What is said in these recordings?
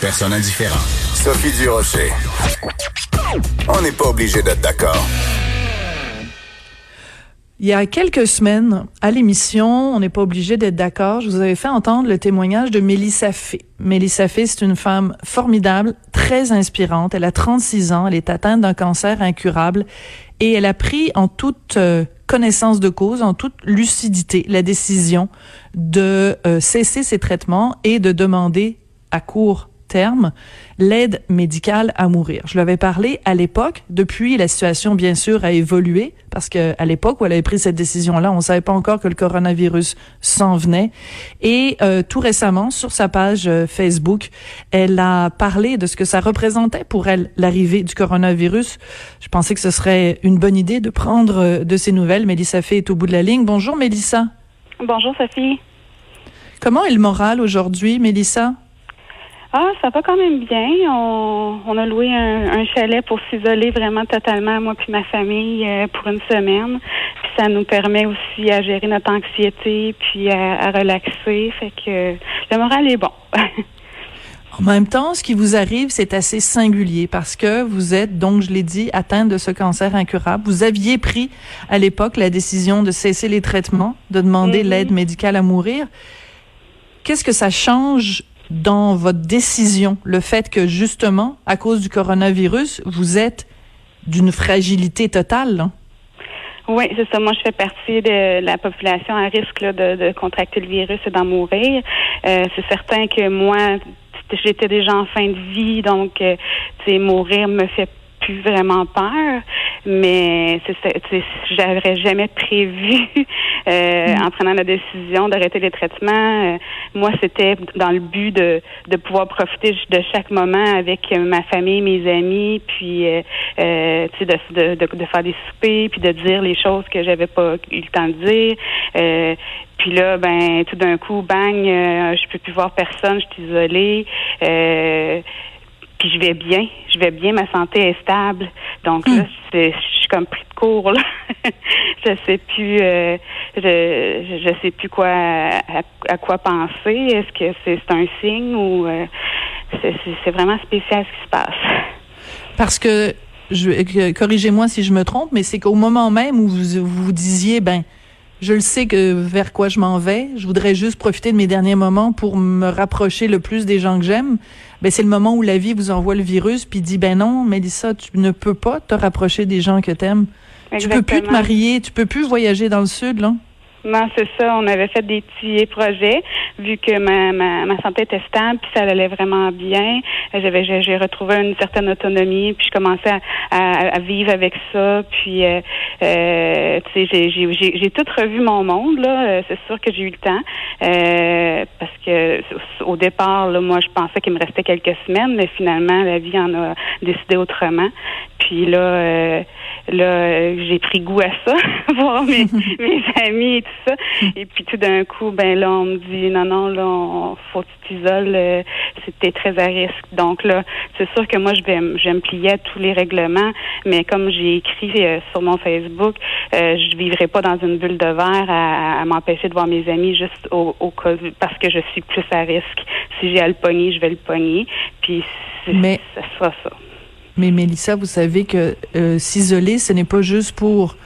personne indifférent. Sophie Durocher. On n'est pas obligé d'être d'accord. Il y a quelques semaines, à l'émission, on n'est pas obligé d'être d'accord, je vous avais fait entendre le témoignage de Mélissa Fay. Mélissa Fay, c'est une femme formidable, très inspirante. Elle a 36 ans, elle est atteinte d'un cancer incurable et elle a pris en toute euh, connaissance de cause, en toute lucidité, la décision de euh, cesser ses traitements et de demander à court terme l'aide médicale à mourir. Je l'avais parlé à l'époque. Depuis, la situation, bien sûr, a évolué parce que à l'époque où elle avait pris cette décision-là, on savait pas encore que le coronavirus s'en venait. Et euh, tout récemment, sur sa page euh, Facebook, elle a parlé de ce que ça représentait pour elle l'arrivée du coronavirus. Je pensais que ce serait une bonne idée de prendre euh, de ces nouvelles. Mélissa Fay est au bout de la ligne. Bonjour, Mélissa. Bonjour, Sophie. Comment est le moral aujourd'hui, Mélissa? Ah, ça va quand même bien. On, on a loué un, chalet pour s'isoler vraiment totalement, moi puis ma famille, euh, pour une semaine. Puis ça nous permet aussi à gérer notre anxiété puis à, relaxer. Fait que le moral est bon. En même temps, ce qui vous arrive, c'est assez singulier parce que vous êtes, donc je l'ai dit, atteinte de ce cancer incurable. Vous aviez pris à l'époque la décision de cesser les traitements, de demander mm-hmm. l'aide médicale à mourir. Qu'est-ce que ça change dans votre décision le fait que justement, à cause du coronavirus, vous êtes d'une fragilité totale? Oui, c'est ça. Moi, je fais partie de la population à risque de, contracter le virus et d'en mourir. Euh, c'est certain que moi, j'étais déjà en fin de vie, donc, euh, mourir me fait plus vraiment peur mais j'aurais jamais prévu euh, mm. en prenant la décision d'arrêter les traitements. Euh, moi, c'était dans le but de, de pouvoir profiter de chaque moment avec ma famille, mes amis, puis euh, euh de, de, de, de, faire des soupers, puis de dire les choses que j'avais pas eu le temps de dire. Euh, puis là, ben, tout d'un coup, bang, je peux plus voir personne, je suis isolée. Euh, puis je vais bien, je vais bien, ma santé est stable. Donc là, hmm. je suis comme pris de court. Là. je sais plus, euh, je, je sais plus quoi à, quoi penser. Est-ce que c'est un signe ou euh, c'est vraiment spécial ce qui se passe? Parce que je corrigez-moi si je me trompe, mais c'est qu'au moment même où vous vous disiez ben je le sais que vers quoi je m'en vais. Je voudrais juste profiter de mes derniers moments pour me rapprocher le plus des gens que j'aime. Ben c'est le moment où la vie vous envoie le virus puis dit ben non, Mélissa, tu ne peux pas te rapprocher des gens que t'aimes. Tu peux plus te marier, tu peux plus voyager dans le sud là. Non, c'est ça. On avait fait des petits projets vu que ma, ma, ma santé était stable, puis ça allait vraiment bien. J'avais j'ai retrouvé une certaine autonomie, puis je commençais à, à, vivre avec ça. Puis euh, euh, tu sais, j'ai j'ai tout revu mon monde là. Euh, c'est sûr que j'ai eu le temps euh, parce que au départ, là, moi, je pensais qu'il me restait quelques semaines, mais finalement, la vie en a décidé autrement. Puis là. Euh, là, j'ai pris goût à ça, voir mes, mes amis et tout ça. Et puis tout d'un coup, ben là, on me dit non, non, là, on, faut que tu t'isoles, euh, c'était très à risque. Donc là, c'est sûr que moi, je vais, je me plier à tous les règlements, mais comme j'ai écrit euh, sur mon Facebook, euh, je vivrai pas dans une bulle de verre à, m'empêcher de voir mes amis juste au, au cas parce que je suis plus à risque. Si j'ai à le pogner, je vais le pogner. Puis mais... ça sera ça. Mais Mélissa, vous savez que euh, s'isoler, ce n'est pas juste pour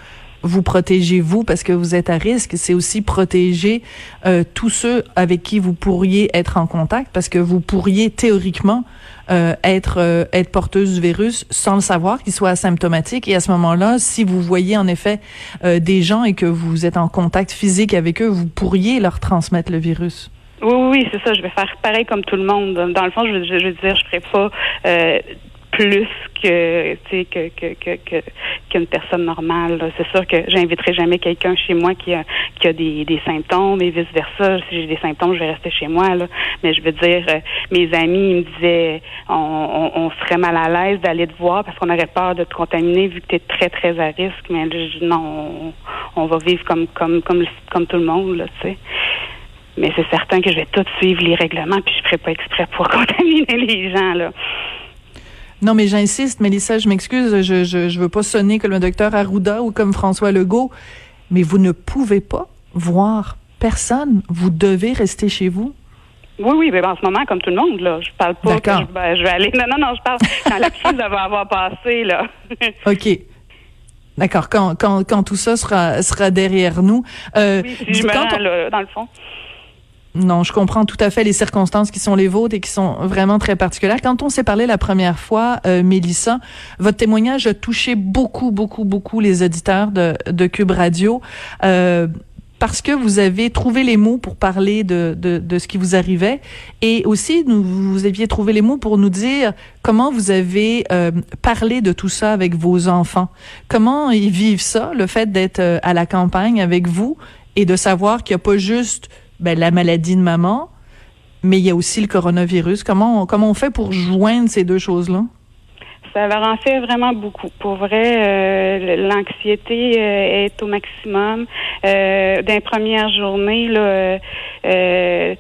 vous protéger vous parce que vous êtes à risque, c'est aussi protéger euh, tous ceux avec qui vous pourriez être en contact parce que vous pourriez théoriquement euh, être euh, être porteuse du virus sans le savoir, qu'il soit asymptomatique. Et à ce moment-là, si vous voyez en effet euh, des gens et que vous êtes en contact physique avec eux, vous pourriez leur transmettre le virus. Oui, oui, c'est ça. Je vais faire pareil comme tout le monde. Dans le fond, je, je, je veux dire, je ferai pas euh, plus que tu que que que qu'une personne normale. C'est sûr que j'inviterai jamais quelqu'un chez moi qui a qui a des, des symptômes et vice versa. Si j'ai des symptômes, je vais rester chez moi là. Mais je veux dire, euh, mes amis ils me disaient on, on, serait mal à l'aise d'aller te voir parce qu'on aurait peur de te contaminer vu que tu es très très à risque. Mais je, non, on, on, va vivre comme comme comme comme tout le monde là, tu sais. Mais c'est certain que je vais tout suivre les règlements puis je ferai pas exprès pour contaminer les gens là. Non, mais j'insiste, Mélissa, je m'excuse, je, je, je veux pas sonner comme le docteur Arruda ou comme François Legault, mais vous ne pouvez pas voir personne. Vous devez rester chez vous. Oui, oui, mais en ce moment, comme tout le monde, là. Je parle pas que je, ben, je, vais aller. Non, non, non, je parle quand la crise va avoir passé, là. OK. D'accord, quand, quand, quand tout ça sera, sera derrière nous. Euh, oui, si je me rends, dans le fond. Non, je comprends tout à fait les circonstances qui sont les vôtres et qui sont vraiment très particulières. Quand on s'est parlé la première fois, euh, Mélissa, votre témoignage a touché beaucoup, beaucoup, beaucoup les auditeurs de, de Cube Radio. Euh, parce que vous avez trouvé les mots pour parler de, de, de ce qui vous arrivait et aussi nous, vous aviez trouvé les mots pour nous dire comment vous avez euh, parlé de tout ça avec vos enfants. Comment ils vivent ça, le fait d'être euh, à la campagne avec vous et de savoir qu'il n'y a pas juste ben, la maladie de maman, mais il y a aussi le coronavirus. Comment on, comment on fait pour joindre ces deux choses-là? Ça leur en fait vraiment beaucoup. Pour vrai, euh, l'anxiété euh, est au maximum. Euh, D'un première journée, là, euh,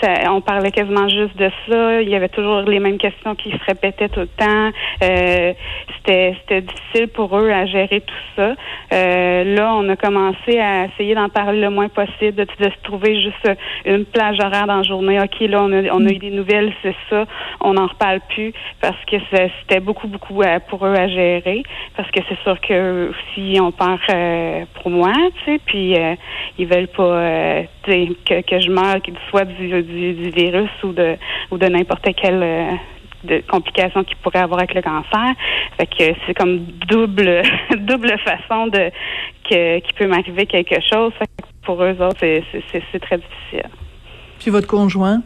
ça, on parlait quasiment juste de ça. Il y avait toujours les mêmes questions qui se répétaient tout le temps. Euh, c'était, c'était difficile pour eux à gérer tout ça. Euh, là, on a commencé à essayer d'en parler le moins possible, de, de, se trouver juste une plage horaire dans la journée. OK, là, on a, on a eu des nouvelles, c'est ça. On n'en reparle plus parce que c'était beaucoup, beaucoup euh, pour eux à gérer. Parce que c'est sûr que si on part euh, pour moi, tu sais, puis euh, ils veulent pas que, que je meure, soit du, du, virus ou de ou de n'importe quelle euh, de complications qu'ils pourraient avoir avec le cancer. Fait que c'est comme double double façon de que qu'il peut m'arriver quelque chose. Fait que pour eux autres, c'est très difficile. Puis votre conjoint?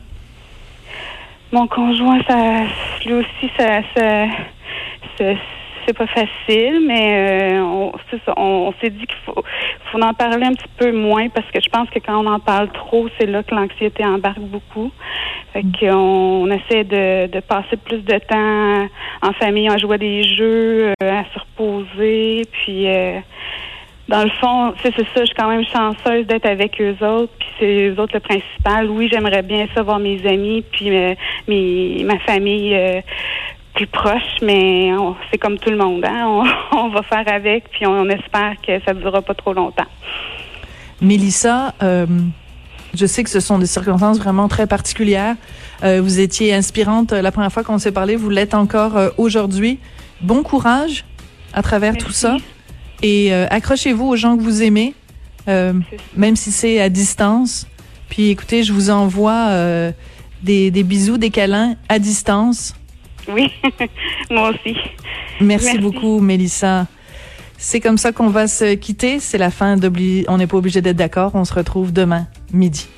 Mon conjoint, ça lui aussi, ça, ça c'est pas facile, mais euh, on, on, s'est dit qu'il faut, faut en parler un petit peu moins parce que je pense que quand on en parle trop, c'est là que l'anxiété embarque beaucoup. Fait mm. qu'on on essaie de, de passer plus de temps en famille, jouer à des jeux, euh, à se reposer, puis euh, dans le fond, c'est ça, je suis quand même chanceuse d'être avec eux autres, puis c'est eux autres le principal. Oui, j'aimerais bien ça voir mes amis, puis mes, ma famille plus proche, mais c'est comme tout le monde. Hein? On, va faire avec, puis on, espère que ça ne durera pas trop longtemps. Mélissa, euh, je sais que ce sont des circonstances vraiment très particulières. Euh, vous étiez inspirante la première fois qu'on s'est parlé, vous l'êtes encore euh, aujourd'hui. Bon courage à travers tout ça et accrochez-vous aux gens que vous aimez, même si c'est à distance. Puis écoutez, je vous envoie des, des bisous, des câlins à distance. Oui, moi aussi. Merci, beaucoup, Mélissa. C'est comme ça qu'on va se quitter. C'est la fin. On n'est pas obligé d'être d'accord. On se retrouve demain, midi.